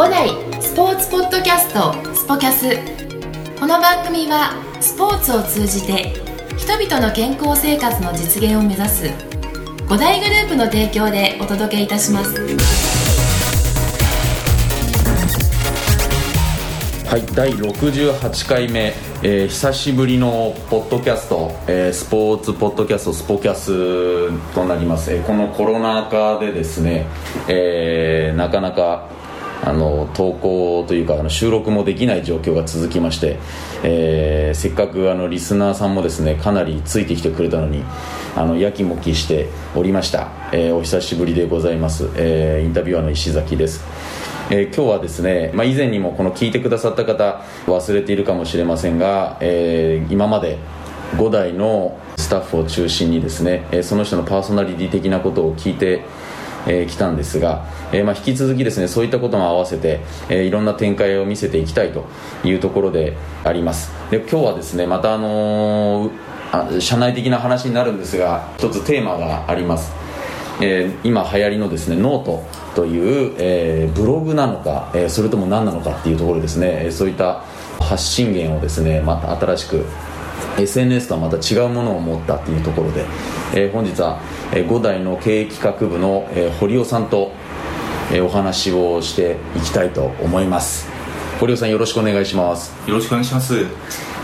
五代スポーツポッドキャストスポキャス。この番組はスポーツを通じて人々の健康生活の実現を目指す五大グループの提供でお届けいたします。はい第68回目、えー久しぶりのポッドキャスト、えースポーツポッドキャストスポキャスとなります、えーこのコロナ禍でですね、えーなかなかあの投稿というかあの収録もできない状況が続きまして、えーせっかくあのリスナーさんもですねかなりついてきてくれたのにあのやきもきしておりました、えーお久しぶりでございます、えーインタビュアーの石崎です。え今日はですね、まあ、以前にもこの聞いてくださった方忘れているかもしれませんが、え今まで5代のスタッフを中心にですね、えその人のパーソナリティ的なことを聞いてえー来たんですが、えーまあ、引き続きですねそういったことも合わせて、えーいろんな展開を見せていきたいというところであります。で今日はですねまたあのあ社内的な話になるんですが一つテーマがあります。え今流行りのですねノートという、えブログなのか、えそれとも何なのかっていうところですね、そういった発信源をですねまた新しく SNS とはまた違うものを持ったっていうところで、えー本日は、えー5代の経営企画部の、えー堀尾さんと、えーお話をしていきたいと思います。堀尾さんよろしくお願いします。よろしくお願いします。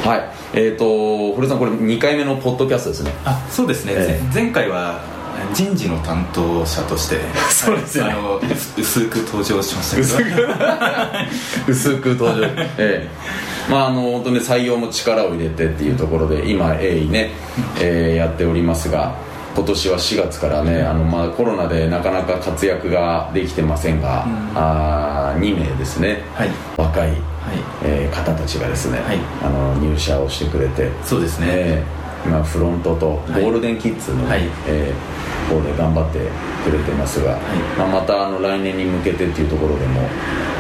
はい。えっ、と堀尾さんこれ2回目のポッドキャストですね。あそうですね、えぜ前回は人事の担当者として そうですよね。あの薄薄く登場しましたけど。薄く。登場。ええ。まああの本当に採用も力を入れてっていうところで今鋭意ね、えーやっておりますが今年は4月からねあの、まあ、コロナでなかなか活躍ができてませんが、あー2名ですね、はい。若い、はい。えー方たちがですね、はい。あの入社をしてくれて。そうですね、えー今フロントとゴはい。ールデンキッズの、はい。えー方で頑張ってくれてますが、まあ、またあの来年に向けてっていうところでも、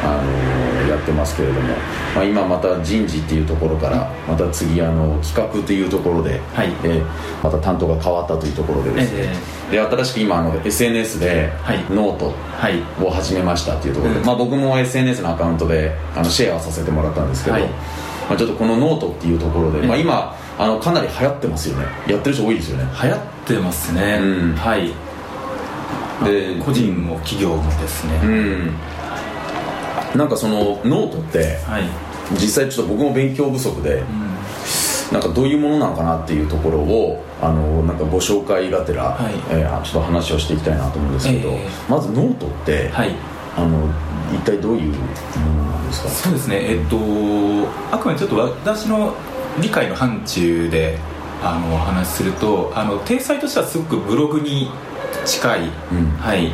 あのやってますけれども、まあ、今また人事っていうところからまた次あの企画というところで、はい。えーまた担当が変わったというところでです。ね、で新しく今あの SNS ではい。ノートはい。を始めましたっていうところで、うん。まあ、僕も SNS のアカウントであのシェアさせてもらったんですけど、はい。まあ、ちょっとこのノートっていうところで、え。まあ、今あのかなり流行ってますよね。やってる人多いですよね。流行ってますね、うん。はい。で個人も企業もですね、うん。なんかそのノートってはい、実際ちょっと僕も勉強不足でなんかどういうものなのかなっていうところをあのなんかご紹介がてら、はい。えーちょっと話をしていきたいなと思うんですけど、ええ。まずノートって、はい。あの一体どういうものなんですか？そうですね。えっとあくまでちょっと私の理解の範疇であのお話しするとあの体裁としてはすごくブログに近い、うん。はい、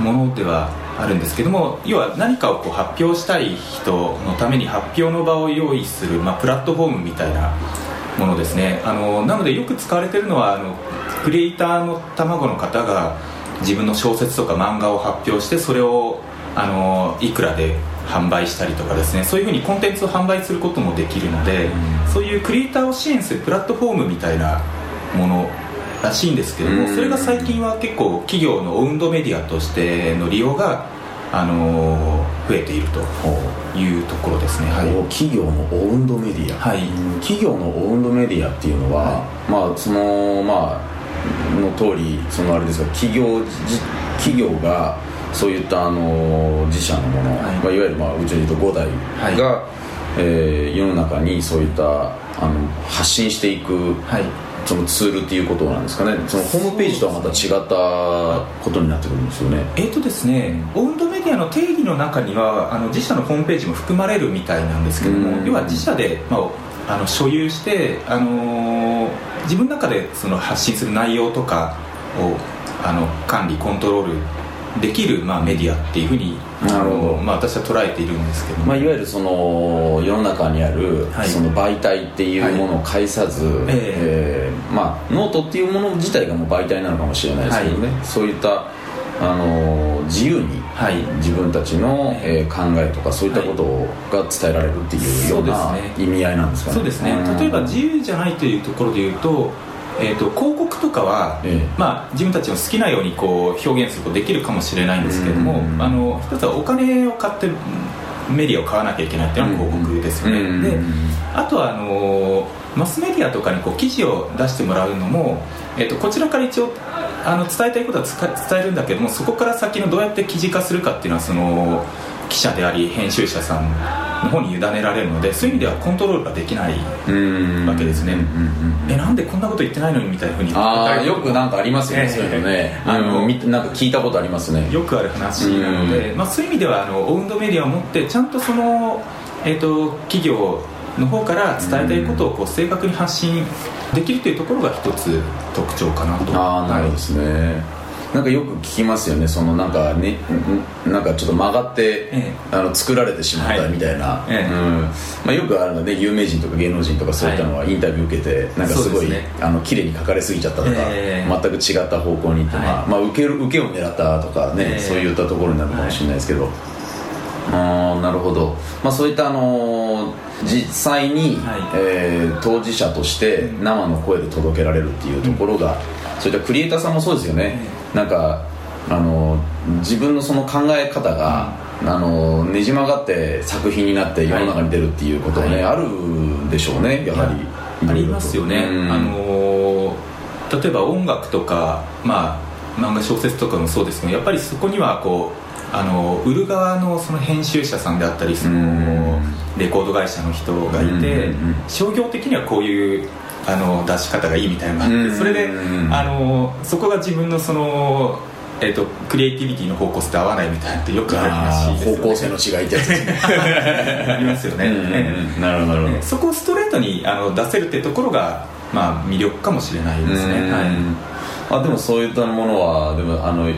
ものではあるんですけども要は何かをこう発表したい人のために発表の場を用意する、まあ、プラットフォームみたいなものですね。あのなのでよく使われてるのはあのクリエイターの卵の方が自分の小説とか漫画を発表してそれをあのいくらで販売したりとかですねそういうふうにコンテンツを販売することもできるので、そういうクリエイターを支援するプラットフォームみたいなものらしいんですけども、うん。それが最近は結構企業のオウンドメディアとしての利用が、あの増えているというところですね。はい、お企業のオウンドメディア、はい。うん企業のオウンドメディアっていうのは、まあそのまあの通りそのあれですが企業じ企業がそういったあの自社のもの、はい。いまあ、いわゆるまあうちで言うと5代が、えー世の中にそういったあの発信していく、はい。そのツールっていうことなんですかね。そのホームページとはまた違ったことになってくるんですよね。えーとですね、オウンドメディアの定義の中にはあの自社のホームページも含まれるみたいなんですけども、うん。要は自社で、まあ、あの所有して、あのー自分の中でその発信する内容とかをあの管理コントロールできる、まあ、メディアっていうふうになるほど。まあ、私は捉えているんですけど。も、まあ、いわゆるその世の中にあるはい。その媒体っていうものを介さず、ええーまあ、ノートっていうもの自体がもう媒体なのかもしれないですけどね、そういったあの自由にはい。自分たちの、えー考えとかそういったことが伝えられるっていうような意味合いなんですかね。そうですね。ん。例えば自由じゃないというところで言うと,、えーと、広告とかは、ええ、まあ、自分たちの好きなようにこう表現することできるかもしれないんですけどもあの一つはお金を買ってメディアを買わなきゃいけないっていうのは広告ですよね、であとはあのマスメディアとかにこう記事を出してもらうのも、えーと、こちらから一応あの伝えたいことは伝えるんだけどもそこから先のどうやって記事化するかっていうのはその記者であり編集者さんの方に委ねられるのでそういう意味ではコントロールができないわけですね、えなんでこんなこと言ってないのにみたいなふうにああよくなんかありますよね、えー、そういうのね。あのなんか聞いたことありますね。よくある話なので、まあ、そういう意味ではあのオウンドメディアを持ってちゃんとその、えーと、企業の方から伝えたいことをこう正確に発信できるというところが一つ特徴かなと。ああなるほどですねなんかよく聞きますよね。そのなんかねなんかちょっと曲がって、ええ、あの作られてしまったみたいな、はいえ、うん。まあ、よくあるので有名人とか芸能人とかそういったのはインタビュー受けて、はい、なんかすごい、ね、あの綺麗に書かれすぎちゃったとか、全く違った方向に行って、まあまあ、受ける受けを狙ったとかね、そういったところになるかもしれないですけど、ああなるほど、まあ、そういったあのー、実際に、はい、えー、当事者として生の声で届けられるっていうところが、うん、そういったクリエイターさんもそうですよね、なんかあの自分のその考え方が、あのねじ曲がって作品になって世の中に出るっていうことはね、はい、あるでしょうねやはりありますよね、うん、あの例えば音楽とかまあ漫画小説とかもそうですけどやっぱりそこにはこうあの売る側のその編集者さんであったりそのレコード会社の人がいて商業的にはこういうあの出し方がいいみたいな。のがあってそれであのそこが自分のそのえーと、クリエイティビティの方向性と合わないみたいなってよくある話です、ね、方向性の違いってやつ ありますよね、なるほどなるほど。そこをストレートにあの出せるってところが、まあ、魅力かもしれないですね、はい、あでもそういったものはでもあの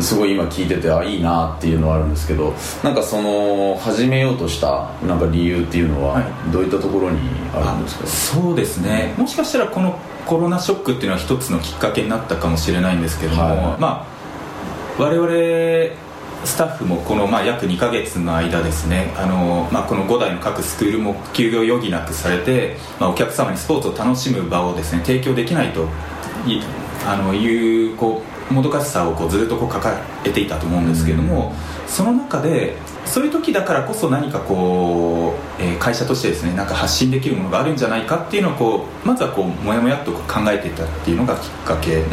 すごい今聞いててあいいなっていうのはあるんですけどなんかその始めようとしたなんか理由っていうのはどういったところにあるんですか、そうですね。もしかしたらこのコロナショックっていうのは一つのきっかけになったかもしれないんですけども、はい、まあ我々スタッフもこのまあ約2か月の間ですね。あの、まあ、この5台の各スクールも休業余儀なくされて、まあ、お客様にスポーツを楽しむ場をですね提供できないとあのいうこうもどかしさをこうずっとこう抱えていたと思うんですけれども、その中でそういう時だからこそ何かこう、えー、会社としてですねなんか発信できるものがあるんじゃないかっていうのをこうまずはこうもやもやっと考えていたっていうのがきっかけで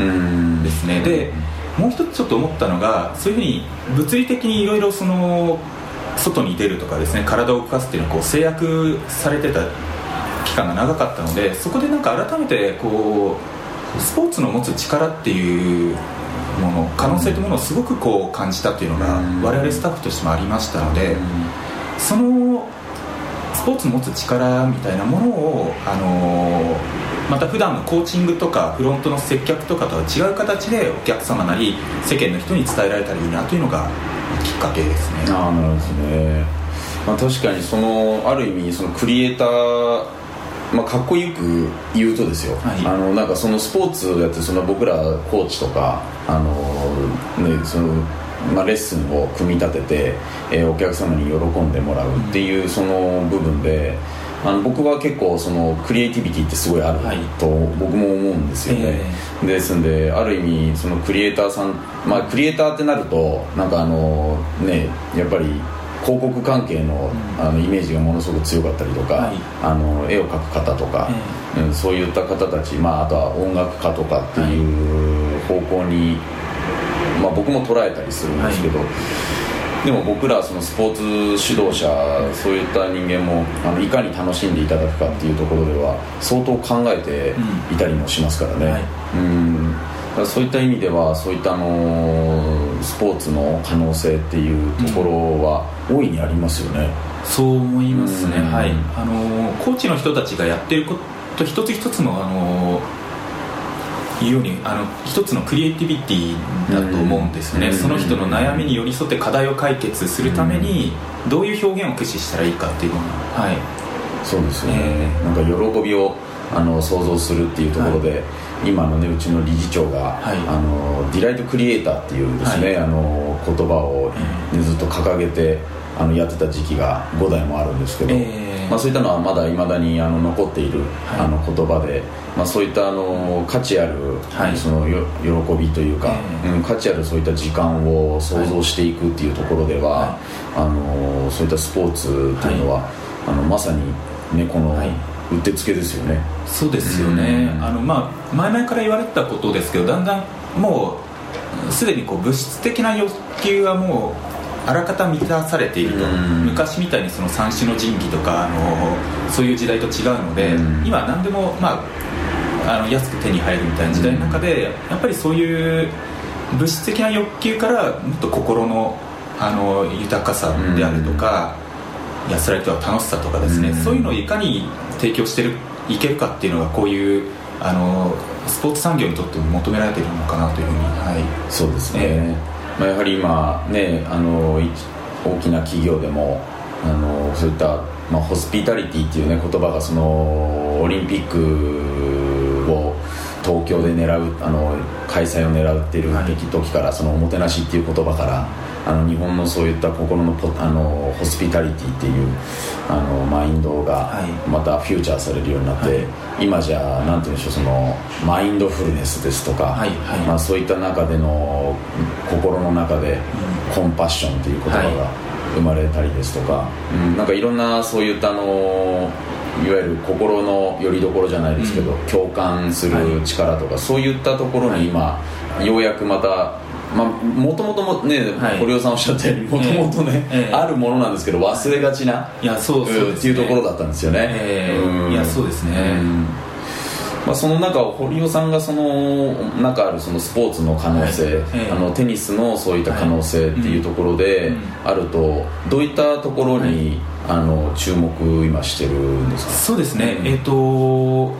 すね。でもう一つちょっと思ったのがそういうふうに物理的にいろいろその外に出るとかですね体を動かすっていうのをこう制約されてた期間が長かったのでそこでなんか改めてこうスポーツの持つ力っていうもの可能性というものをすごくこう感じたっていうのが我々スタッフとしてもありましたのでそのスポーツの持つ力みたいなものを、あのまた普段のコーチングとかフロントの接客とかとは違う形でお客様なり世間の人に伝えられたらいいなというのがきっかけですね。あなるほどですねまあ、確かにそのある意味そのクリエイターまあ、かっこよく言うとですよ、はい、あのなんかそのスポーツやってその僕らコーチとかあの、ね、そのまあ、レッスンを組み立てて、えー、お客様に喜んでもらうっていうその部分で、あの僕は結構そのクリエイティビティってすごいあると僕も思うんですよね、はい、ですんである意味そのクリエイターさんまあクリエイターってなるとなんかあのねやっぱり広告関係の,、あのイメージがものすごく強かったりとか、はい、あの絵を描く方とか、うん、そういった方たち、まあ、あとは音楽家とかっていう方向に、まあ、僕も捉えたりするんですけど、はい、でも僕らそのスポーツ指導者そういった人間もあのいかに楽しんでいただくかっていうところでは相当考えていたりもしますからね。はい、うんそういった意味ではそういったあのスポーツの可能性っていうところは大いにありますよね、そう思いますね、はい。あのコーチの人たちがやってること一つ一つのあのいうようにあの一つのクリエイティビティだと思うんですね、その人の悩みに寄り添って課題を解決するためにどういう表現を駆使したらいいかっていうのは、はい、そうですよね、えー、なんか喜びをあの想像するっていうところで、はい今のねうちの理事長が、はい。あのディライトクリエイターっていうですね、はい。あの言葉を、ねずっと掲げてあのやってた時期が5代もあるんですけど、えーまあ、そういったのはまだいまだにあの残っている、はい。あの言葉で、まあ、そういったあの価値ある、はい。そのよ喜びというか、えーうん、価値あるそういった時間を想像していくっていうところでは、はあのそういったスポーツっていうのは、あのまさに、ね、この、はいうってつけですよね。そうですよね。うん。あの、まあ、前々から言われてたことですけどだんだんもうすでにこう物質的な欲求はもうあらかた満たされていると。うん。昔みたいにその三種の神器とかあのそういう時代と違うのでうん。今何でも、まあ、あの安く手に入るみたいな時代の中でやっぱりそういう物質的な欲求からもっと心のあの豊かさであるとか、安らぎとか楽しさとかですね、うん。そういうのをいかに提供してるいけるかっていうのがこういうあのスポーツ産業にとっても求められているのかなというふうに、はい、そうですね、えまあ、やはり今ねあのい大きな企業でもあのそういった、まあ、ホスピタリティっていうね言葉がそのオリンピックを東京で狙うあの開催を狙うっていうはい。時から、そのおもてなしっていう言葉からあの日本のそういった心のポあのホスピタリティっていうあのマインドがはい。またフューチャーされるようになって、はい。今じゃなんて言うんでしょうそのマインドフルネスですとか、はいはい。まあ、そういった中での心の中でコンパッションという言葉が生まれたりですとか、うんなんかいろんなそういったあのいわゆる心の拠り所じゃないですけど、うん。共感する力とか、そういったところに今、ようやくまたまあ、もともともね、はい。堀尾さんおっしゃったようにもともとね、ええ。あるものなんですけど忘れがちないやそうそううんっていうところだったんですよね、ええ。うん。いやそうですね。うん。まあ、その中を堀尾さんがその中あるそのスポーツの可能性、はいええ。あのテニスのそういった可能性っていうところでうん。あるとどういったところに、あの注目今してるんですか？そうですね、うん。えっ、と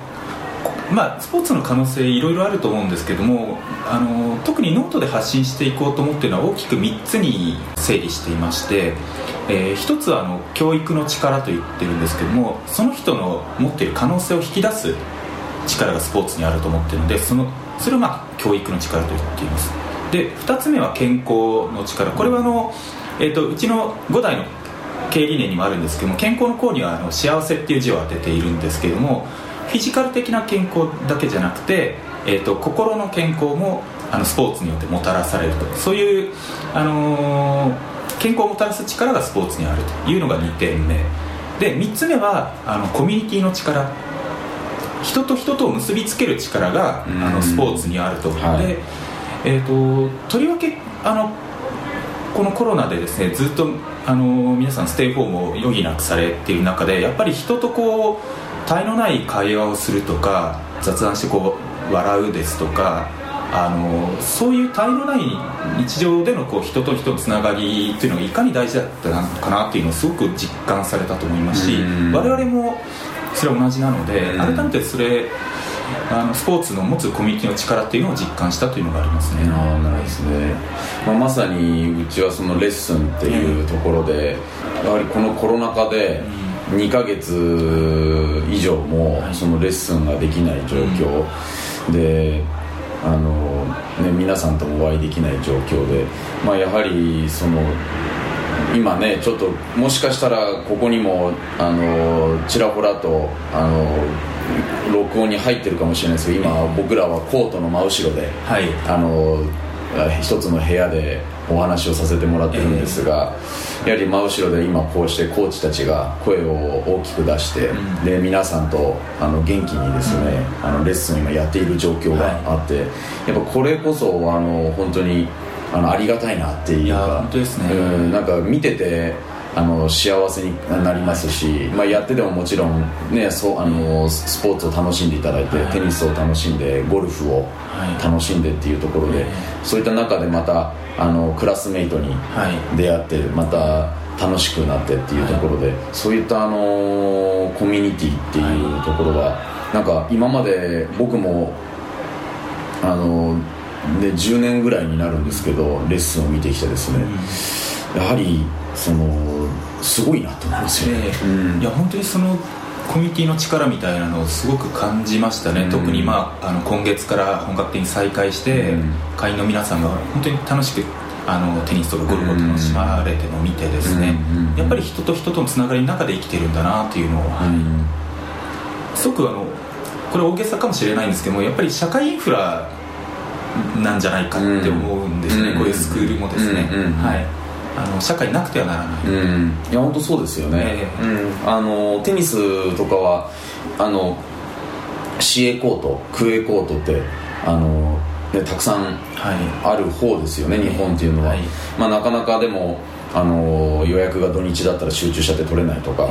まあスポーツの可能性いろいろあると思うんですけどもあの特にノートで発信していこうと思っているのは大きく3つに整理していまして、えー一つはあの教育の力と言ってるんですけどもその人の持っている可能性を引き出す力がスポーツにあると思ってるのでそのそれをまあ教育の力と言っています。で2つ目は健康の力。これはあの、えー、とうちの5代の経営理念にもあるんですけども健康の項にはあの幸せっていう字を当てているんですけどもフィジカル的な健康だけじゃなくて、えー、と心の健康もあのスポーツによってもたらされると。そういう、あのー健康をもたらす力がスポーツにあるというのが2点目。で3つ目はあのコミュニティの力。人と人とを結びつける力がうん。あのスポーツにあると、はい。で、えー、ととりわけあのこのコロナでですねずっとあの皆さんステイホームを余儀なくされている中でやっぱり人とこう絶えのない会話をするとか雑談してこう笑うですとかあのそういう絶えのない日常でのこう人と人のつながりというのがいかに大事だったのかなっていうのをすごく実感されたと思いますしうん。我々もそれは同じなのでうん。改めてそれあのスポーツの持つコミュニティの力っていうのを実感したというのがありますね。ああなるほどですね、まあ、まさにうちはそのレッスンっていうところで、やはりこのコロナ禍で2ヶ月以上もはい。そのレッスンができない状況。で、あのね、皆さんともお会いできない状況で、まあ、やはりその今ねちょっともしかしたらここにもあのちらほらとあの録音に入ってるかもしれないですけど今僕らはコートの真後ろではい。あの一つの部屋でお話をさせてもらってるんですが、やはり真後ろで今こうしてコーチたちが声を大きく出して、うん。で皆さんとあの元気にですね、あのレッスンを今やっている状況があって、やっぱこれこそあの本当にあのありがたいなっていうか本当ですね。うんなんか見ててあの幸せになりますし、まあ、やっててももちろん、ね、そうあのスポーツを楽しんでいただいて、はい。テニスを楽しんでゴルフをはい。楽しんでっていうところで、えそういった中でまたあのクラスメイトにはい。出会ってまた楽しくなってっていうところで、そういったあのコミュニティっていうところは、なんか今まで僕もあので10年ぐらいになるんですけどレッスンを見てきてですね、やはりそのすごいなと思うんですよね、ええ。うん。いや本当にそのコミュニティの力みたいなのをすごく感じましたね、うん。特に、まあ、あの今月から本格的に再開して、うん。会員の皆さんが本当に楽しくあのテニスとかゴルフを楽しまれてるのを見てですね、うん。やっぱり人と人とのつながりの中で生きてるんだなっていうのを、はい。すごくあのこれ大げさかもしれないんですけどもやっぱり社会インフラなんじゃないかって思うんですね、うん。こういうスクールもですね、はい、あの社会なくてはならない、うん。いや本当そうですよね、えうん、あのテニスとかはあの市営コート区営コートってあの、ね、たくさんはい。ある方ですよね日本っていうのは、はい。まあ、なかなかでもあの予約が土日だったら集中しちゃって取れないとか、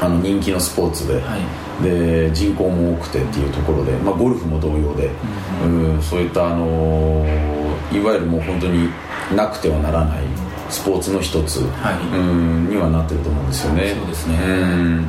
あの人気のスポーツで,、はい。で人口も多くてっていうところで、まあ、ゴルフも同様で、うんそういったあのいわゆるもう本当になくてはならないスポーツの一つ、はい。うんにはなってると思うんですよね。そうですね。ん。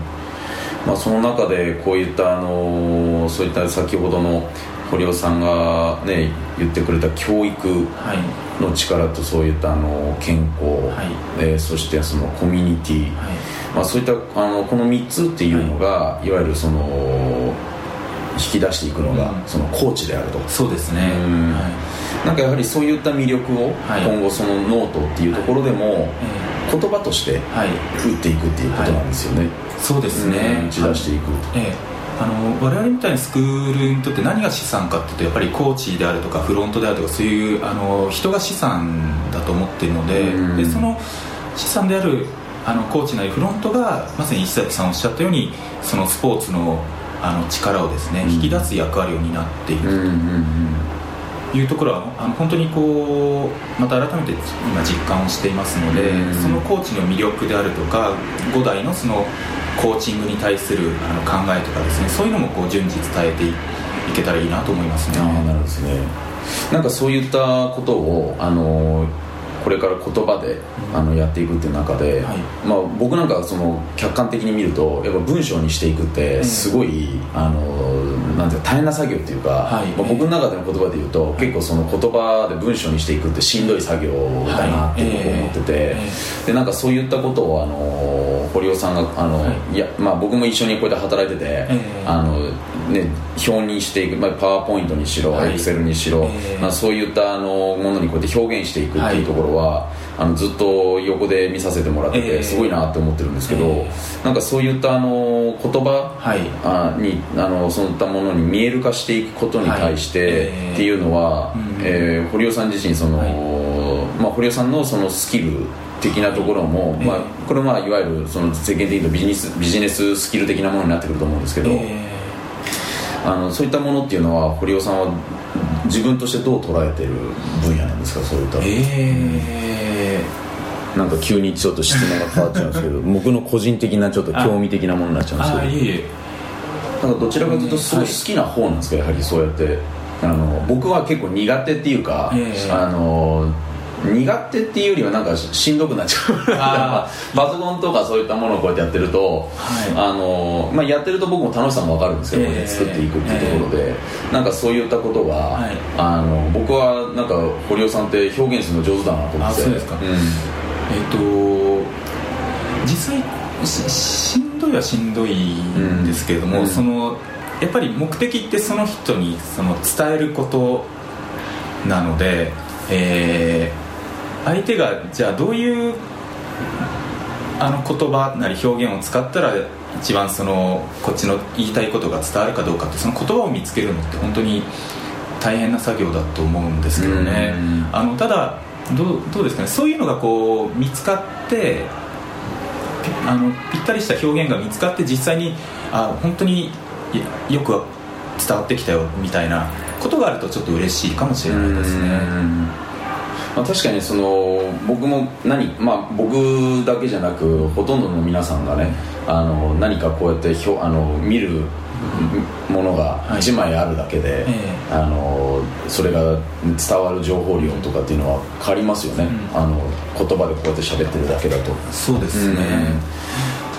まあ、その中でこういったあのそういった先ほどの堀尾さんがね言ってくれた教育はい。の力とそういったあの健康、はい。えーそしてそのコミュニティ、はい。まあ、そういったあのこの3つっていうのが、い、わゆるその引き出していくのが、うん。そのコーチであると。そうですね、うん。はい。なんかやはりそういった魅力をはい。今後そのノートっていうところでも言葉として打っていくっていうことなんですよね、そうですうん。ね打ち出していく、ええ。あの我々みたいなスクールにとって何が資産かっていうとやっぱりコーチであるとかフロントであるとかそういうあの人が資産だと思っているので,、うん。でその資産であるあのコーチなりフロントがまさに石崎さんおっしゃったようにそのスポーツのあの力をですね、うん。引き出す役割を担っていると。いうところはあの本当にこうまた改めて今実感をしていますので、うん。そのコーチの魅力であるとか5代のそのコーチングに対するあの考えとかですねそういうのもこう順次伝えていいけたらいいなと思いますね。なるほどですね。なんかそういったことをあのこれから言葉であのやっていくっていう中で、はい。まあ、僕なんかその客観的に見るとやっぱ文章にしていくってすごい、あのなんていうか大変な作業っていうか、はい。まあ、僕の中での言葉で言うと、結構その言葉で文章にしていくってしんどい作業だなって僕思ってて、でなんかそういったことをあの堀尾さんがあの、、はい。やまあ、僕も一緒にこうやって働いてて、ええ。あのね、表にしていく、まあ、パワーポイントにしろ、はい。エクセルにしろ、ええ。まあ、そういったあのものにこうやって表現していくっていうところは、あのずっと横で見させてもらってて、ええ。すごいなって思ってるんですけど、えなんかそういったあの言葉、はい。あにあのそういったものに見える化していくことに対して、はい。ええ。っていうのは、うん。えー堀尾さん自身その、はいまあ、堀尾さんのそのスキル的なところも、はいまあえ、これはまあいわゆるその世間的にビジネスビジネススキル的なものになってくると思うんですけど、えあのそういったものっていうのは堀尾さんは自分としてどう捉えてる分野なんですか？そういった、ーえ。なんか急にちょっと質問が変わっちゃうんですけど 僕の個人的なちょっと興味的なものになっちゃうんですけど。なんかどちらかというとすごい好きな方なんですか？やはりそうやって。あの僕は結構苦手っていうか、ええ。あの苦手っていうよりはなんかしんどくなっちゃう。あパソコンとかそういったものをこうやってやってると、はい。あのまあ、やってると僕も楽しさも分かるんですけど、ええ作っていくっていうところで、なんかそういったことが、はい。あの僕はなんか堀尾さんって表現するの上手だなと思って。あそうですか。ん。えっ、と実際ししんどいはしんどいんですけれども、うん。そのやっぱり目的ってその人にその伝えることなので、えー相手がじゃあどういうあの言葉なり表現を使ったら一番そのこっちの言いたいことが伝わるかどうかってその言葉を見つけるのって本当に大変な作業だと思うんですけどね、うん。あのただどうどうですかねそういうのがこう見つかってぴあのぴったりした表現が見つかって実際にあ本当にいよく伝わってきたよみたいなことがあるとちょっと嬉しいかもしれないですね。うんまあ、確かにその僕も何、まあ、僕だけじゃなくほとんどの皆さんがねあの何かこうやってひょあの見るものがはい。1枚あるだけで、ええ。あのそれが伝わる情報量とかっていうのは変わりますよね、うん。あの言葉でこうやって喋ってるだけだと。そうですね、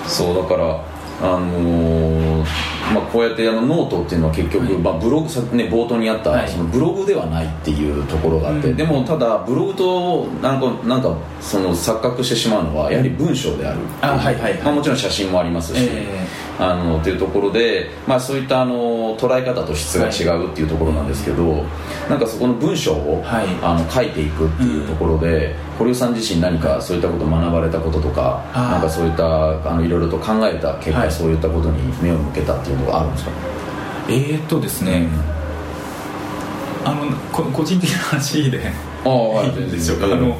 そうだからあのーまあ、こうやってあのノートっていうのは結局、はい。まあ、ブログさ、ね、冒頭にあった、はい。そのブログではないっていうところがあって、うん。でもただブログとなんかなんかその錯覚してしまうのはやはり文章であるあはいはいはい。まあ、もちろん写真もありますし、えあのっていうところで、まあ、そういったあの捉え方と質が違うっていうところなんですけど、なんかそこの文章を、はい。あの書いていくっていうところで、堀尾さん自身何かそういったことを学ばれたこととかなんかそういったあのいろいろと考えた結果、はい。そういったことに目を向けたっていうのがあるんですか？えー、っとですね、あのこ個人的な話であい。いんでしょうか、あの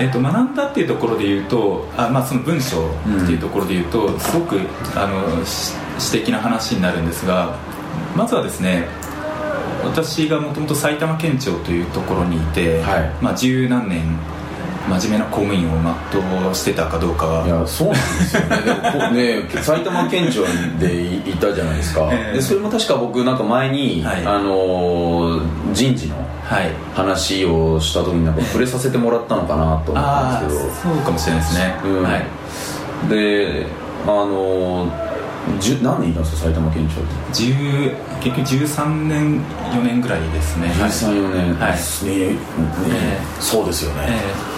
えっと学んだっていうところで言うとあ、まあ、その文章っていうところで言うと、すごくあのし私的な話になるんですがまずはですね私がもともと埼玉県庁というところにいて、はい。まあ、十何年真面目な公務員を全うしてたかどうかは。いやそうなんですよね。ね埼玉県庁でいいたじゃないですか、ええ。でそれも確か僕なんか前に、はい。あのー人事のはい話をした時になんか触れさせてもらったのかなと思ったんですけど。そうかもしれないですね、うん。はい。であのーじゅ何年いたんですか埼玉県庁って。10結局13年4年ぐらいですね。はい134年、はい。ねねえ。そうですよね、え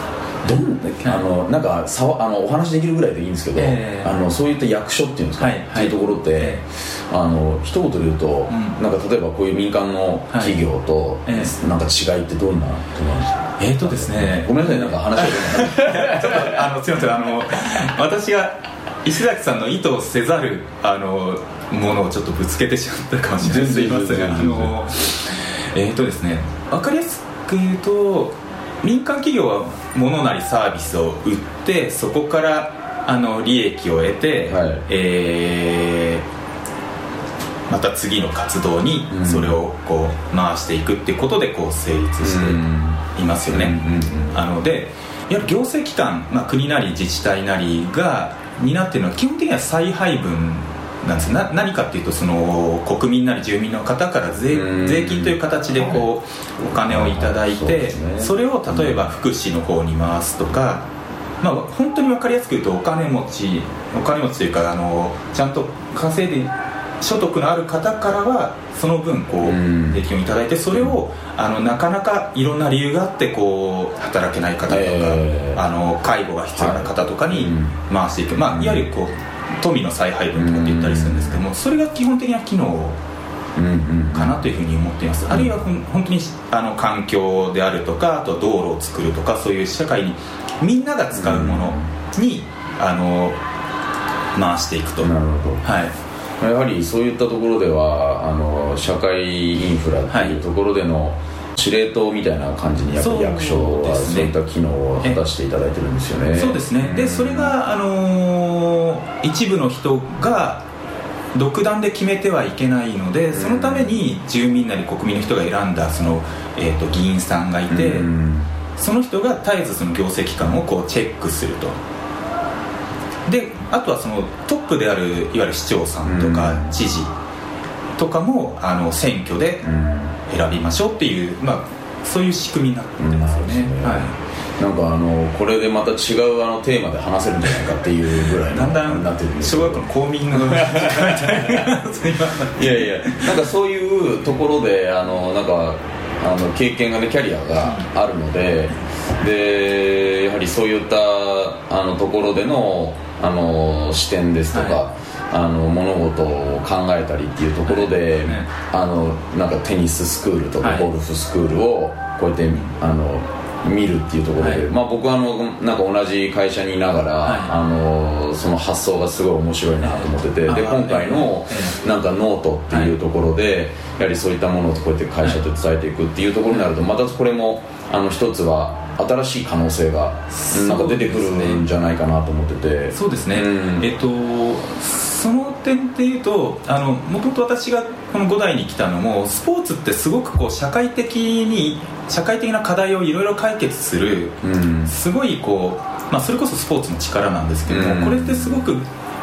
どんだけあのなんかさわあのお話できるぐらいでいいんですけど、ええ。あのそういった役所っていうんですか、はいっていうところって、えあの一言で言うと、ん。なんか例えばこういう民間の企業と、はいえ。なんか違いってどんなところなんですか？えーとですね。ごめんなさいなんか話をちょっとあのすいませんあの私が石崎さんの意図せざるあのものをちょっとぶつけてしまったかもしれない。すいませんあのえーとですね分かりやすく言うと民間企業は物なりサービスを売ってそこからあの利益を得て、はい。えーまた次の活動にうん。それをこう回していくっていうことでこう成立していますよね、うんうんうん。あのでいわゆる行政機関、まあ、国なり自治体なりが担っているのは基本的には再配分なんですな何かっていうとその国民なり住民の方から税うん。税金という形でこうお金をいただいてすね。それを例えば福祉の方に回すとか、まあ、本当に分かりやすく言うとお金持ちお金持ちというかあのちゃんと稼いで所得のある方からはその分こううん。税金をいただいてそれをあのなかなかいろんな理由があってこう働けない方とか、えーあの介護が必要な方とかに回していく、まあ、いわゆるこう富の再配分とかって言ったりするんですけどもそれが基本的な機能かなというふうに思っています、あるいは本当にあの環境であるとかあとは道路を作るとかそういう社会にみんなが使うものに、あの回していくと、なるほど。はい。やはりそういったところではあの社会インフラっていうところでの司令塔みたいな感じにやっぱり役所はそうですねそういった機能を果たしていただいてるんですよね。そうですね。でそれが、あのー一部の人が独断で決めてはいけないのでそのために住民なり国民の人が選んだその、えー、と議員さんがいて、うん。その人が絶えずその行政機関をこうチェックすると。であとはそのトップであるいわゆる市長さんとかうん。知事とかもあの選挙でうん選びましょうっていう、まあ、そういう仕組みになってますよね、はい。なんかあのこれでまた違うあのテーマで話せるんじゃないかっていうぐらいのだんだんなってる小学校の公民の いやいやなんかそういうところであのなんかあの経験がねキャリアがあるのででやはりそういったあのところでのあの視点ですとか、はあの物事を考えたりっていうところで、ね。あのなんかテニススクールとかはい。ゴルフスクールをこうやってあの見るっていうところで、はい。まあ、僕はあのなんか同じ会社にいながら、はい。あのその発想がすごい面白いなと思ってて、で今回のえなんかノートっていうところで、やはりそういったものをこうやって会社で伝えていくっていうところになるとまたこれもあの一つは新しい可能性がなんか出てくるんじゃないかなと思ってて。そうですね、うん。えっとその点でいうとあのもともと私がこの5代に来たのもスポーツってすごくこう社会的に社会的な課題をいろいろ解決するうん。すごいこう、まあ、それこそスポーツの力なんですけども、うん。これってすごく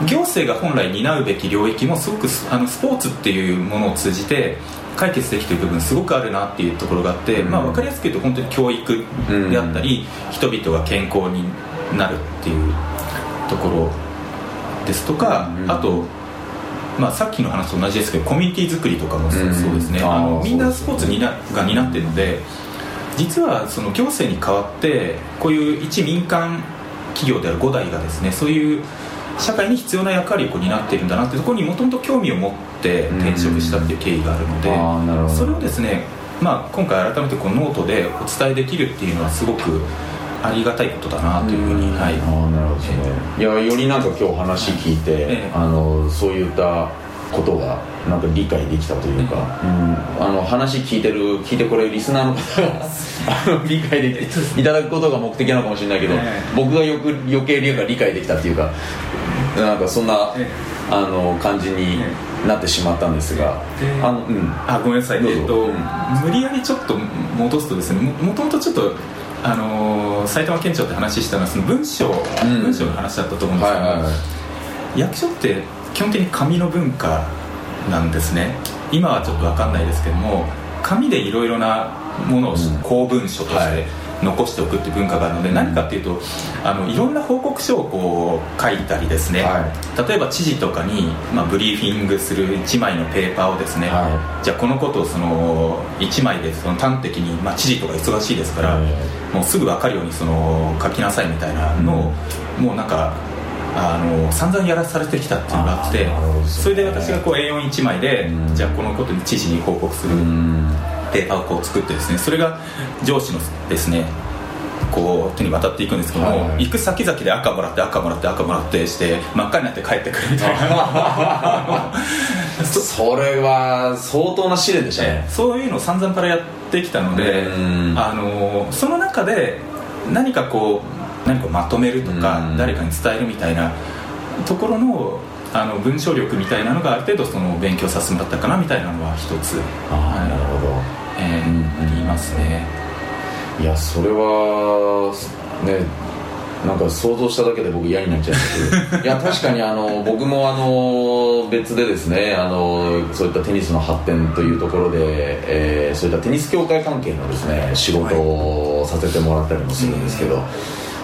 行政が本来担うべき領域もすごくスあのスポーツっていうものを通じて解決できている部分すごくあるなっていうところがあって、うん。まあ、分かりやすく言うと本当に教育であったり、人々が健康になるっていうところですとか、うんあと、まあ、さっきの話と同じですけどコミュニティ作りとかもそううんそうですね、あーあのみんなスポーツになそうが担ってるので実はその行政に代わってこういう一民間企業である5代がですねそういう社会に必要な役割を担っているんだなっていうところにもともと興味を持って転職したっていう経緯があるので、それをですね、まあ、今回改めてこのノートでお伝えできるっていうのはすごくありがたいことだなというふうに、はい、ああなるほど。ですね、いやよりなんか今日話聞いて、ええ。あのそういったことがなんか理解できたというか、うん、あの話聞いてる聞いてこれリスナーの方があの理解できいただくことが目的なのかもしれないけど、ええ。僕がよく余計理理解できたっていうかなんかそんな、えあの感じになってしまったんですが、であのうん。あごめんなさい、えっとうん無理やりちょっと戻すとですねももともとちょっとあのー埼玉県庁って話したのはその文章、ん。文章の話だったと思うんですけど、はいはいはい。役所って基本的に紙の文化なんですね。今はちょっと分かんないですけども紙でいろいろなものをうん。公文書としはい。て残しておくっていう文化があるので、何かっていうとあのいろんな報告書をこう書いたりですね、は例えば知事とかに、まあ、ブリーフィングする1枚のペーパーをですね、はじゃあこのことをその1枚でその端的に、まあ、知事とか忙しいですから、はい。もうすぐ分かるようにその書きなさいみたいなのを、もうなんかあの散々やらされてきたっていうのがあってねそれで私がこう A41 枚で、うん。じゃあこのことに知事に報告する。うんペーパーをこう作ってですねそれが上司のですねこう手に渡っていくんですけども、はいはい。行く先々で赤もらって赤もらって赤もらってして真っ赤になって帰ってくるみたいな。それは相当な試練でしたね、そういうのを散々からやってきたので、うん。あのその中で何かこう何かをまとめるとか、うん。誰かに伝えるみたいなところのあの文章力みたいなのがある程度その勉強させてもらったかなみたいなのは一つ、ああなるほどえーうんありますね。いやそれはねなんか想像しただけで僕嫌になっちゃいますけど。いや確かにあの僕もあの別でですねあのそういったテニスの発展というところで、えーそういったテニス協会関係のですね仕事をさせてもらったりもするんですけど、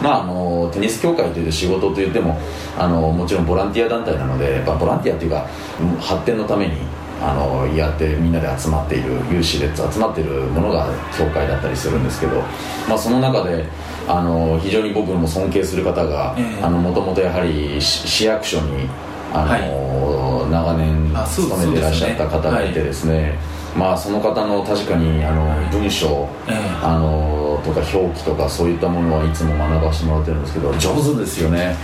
まあ、あのテニス協会という仕事といってもあのもちろんボランティア団体なのでやっぱボランティアっていうかうん発展のためにあのやってみんなで集まっている有志で集まっているものが協会だったりするんですけど、まあ、その中であの非常に僕も尊敬する方がええ。もともとやはり市市役所にあの、長年あそう勤めていらっしゃった方がいてですねまあその方の確かにあの文章、ええ。あのとか表記とかそういったものはいつも学ばせてもらってるんですけど上手ですよね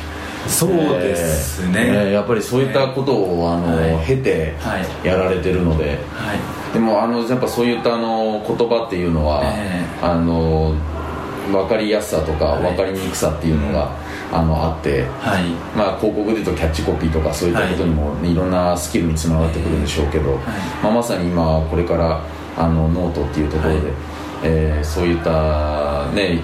そうですね、ええやっぱりそういったことをあの、はい。経てはい。やられてるので。はい。でもあのやっぱそういったあの言葉っていうのは、ええ。あの分かりやすさとかはい。分かりにくさっていうのが、あのあって。はい。まあ、広告で言うとキャッチコピーとかそういったことにも、ねい、ろんなスキルにつながってくるんでしょうけど、まあ、まさに今これからあのノートっていうところで、はい。えーそういったね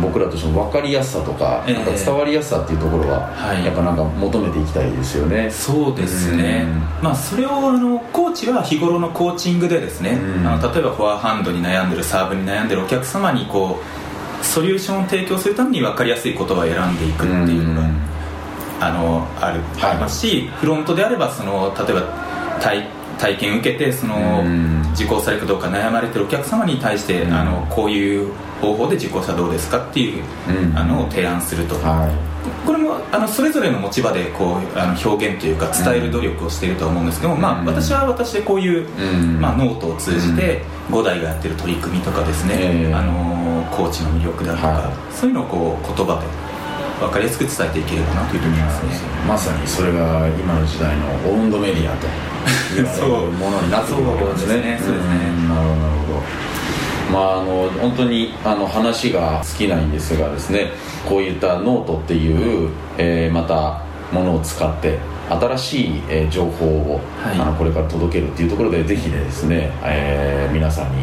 僕らとしても分かりやすさとか,、ええ。なんか伝わりやすさっていうところは、はい。やっぱなんか求めていきたいですよね。そうですね、まあ、それをあのコーチは日頃のコーチングでですね、うん。あの例えばフォアハンドに悩んでるサーブに悩んでるお客様にこうソリューションを提供するために分かりやすい言葉を選んでいくっていうのが、うん。あのある、はいありますしフロントであればその例えば体体験を受けてその、うん。受講されるかどうか悩まれてるお客様に対して、うん。あのこういう方法で受講したらどうですかっていう、うん。あのを提案すると、はこれもあのそれぞれの持ち場でこうあの表現というか伝える努力をしているとは思うんですけど、まあ、うん。私は私でこういう、うん。まあ、ノートを通じて五代がやってる取り組みとかですね、ええ。あのコーチの魅力だとか、はそういうのをこう言葉で分かりやすく伝えていければなというふうに思いますね。まさにそれが今の時代のオウンドメディアと言われる ものになってくるわけですね。そうですね。ね。ん。なるほどなるほどまああの本当にあの話が尽きないんですがですねこういったノートっていう、えーまたものを使って新しい、えー情報を、はい。あのこれから届けるっていうところでぜひねですね、えー皆さんに、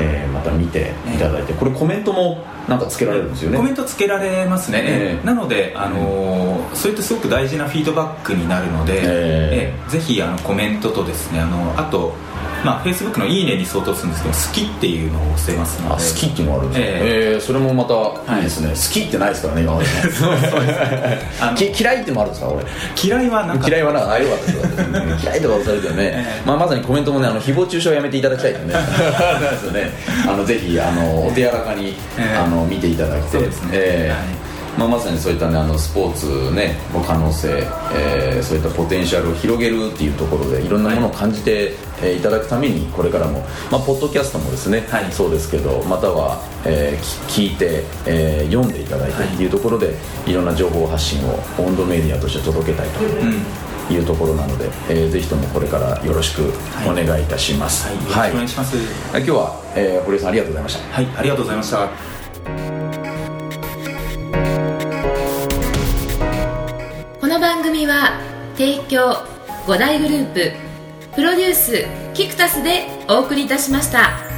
えーまた見ていただいて、これコメントもなんかつけられるんですよね。コメントつけられますね、ええ。なので、あのーそういったすごく大事なフィードバックになるので、え。ええぜひあのコメントとですねあのあと、まあ、Facebook の「いいね」に相当するんですけど「好き」っていうのを押せますのであ好きっていうのがあるんですね、ええ。ーそれもまたいいですね、好きってないですからね今までね。嫌いってもあるんですか俺。嫌いはなんか嫌いはなんかあよかったですよ。嫌いとか押されてね、ええ。まあ、まさにコメントもねあの誹謗中傷はやめていただきたいとね。ですよね。あのぜひあのお手柔らかに、ええ。あの見ていただいて。そうですね。ええ。はいまあ、まさにそういったねあのスポーツねの可能性、えーそういったポテンシャルを広げるっていうところでいろんなものを感じて、えーいただくためにこれからも、まあ、ポッドキャストもですね、はい。そうですけどまたは、えーき聞いて、えー読んでいただいてっていうところで、い、ろんな情報発信を温度メディアとして届けたいとうん。いうところなので、えーぜひともこれからよろしくお願いいたします。はい。よろしくお願いします。今日は、えー堀江さんありがとうございました。はい。ありがとうございました組は提供5大グループプロデュースキクタスでお送りいたしました。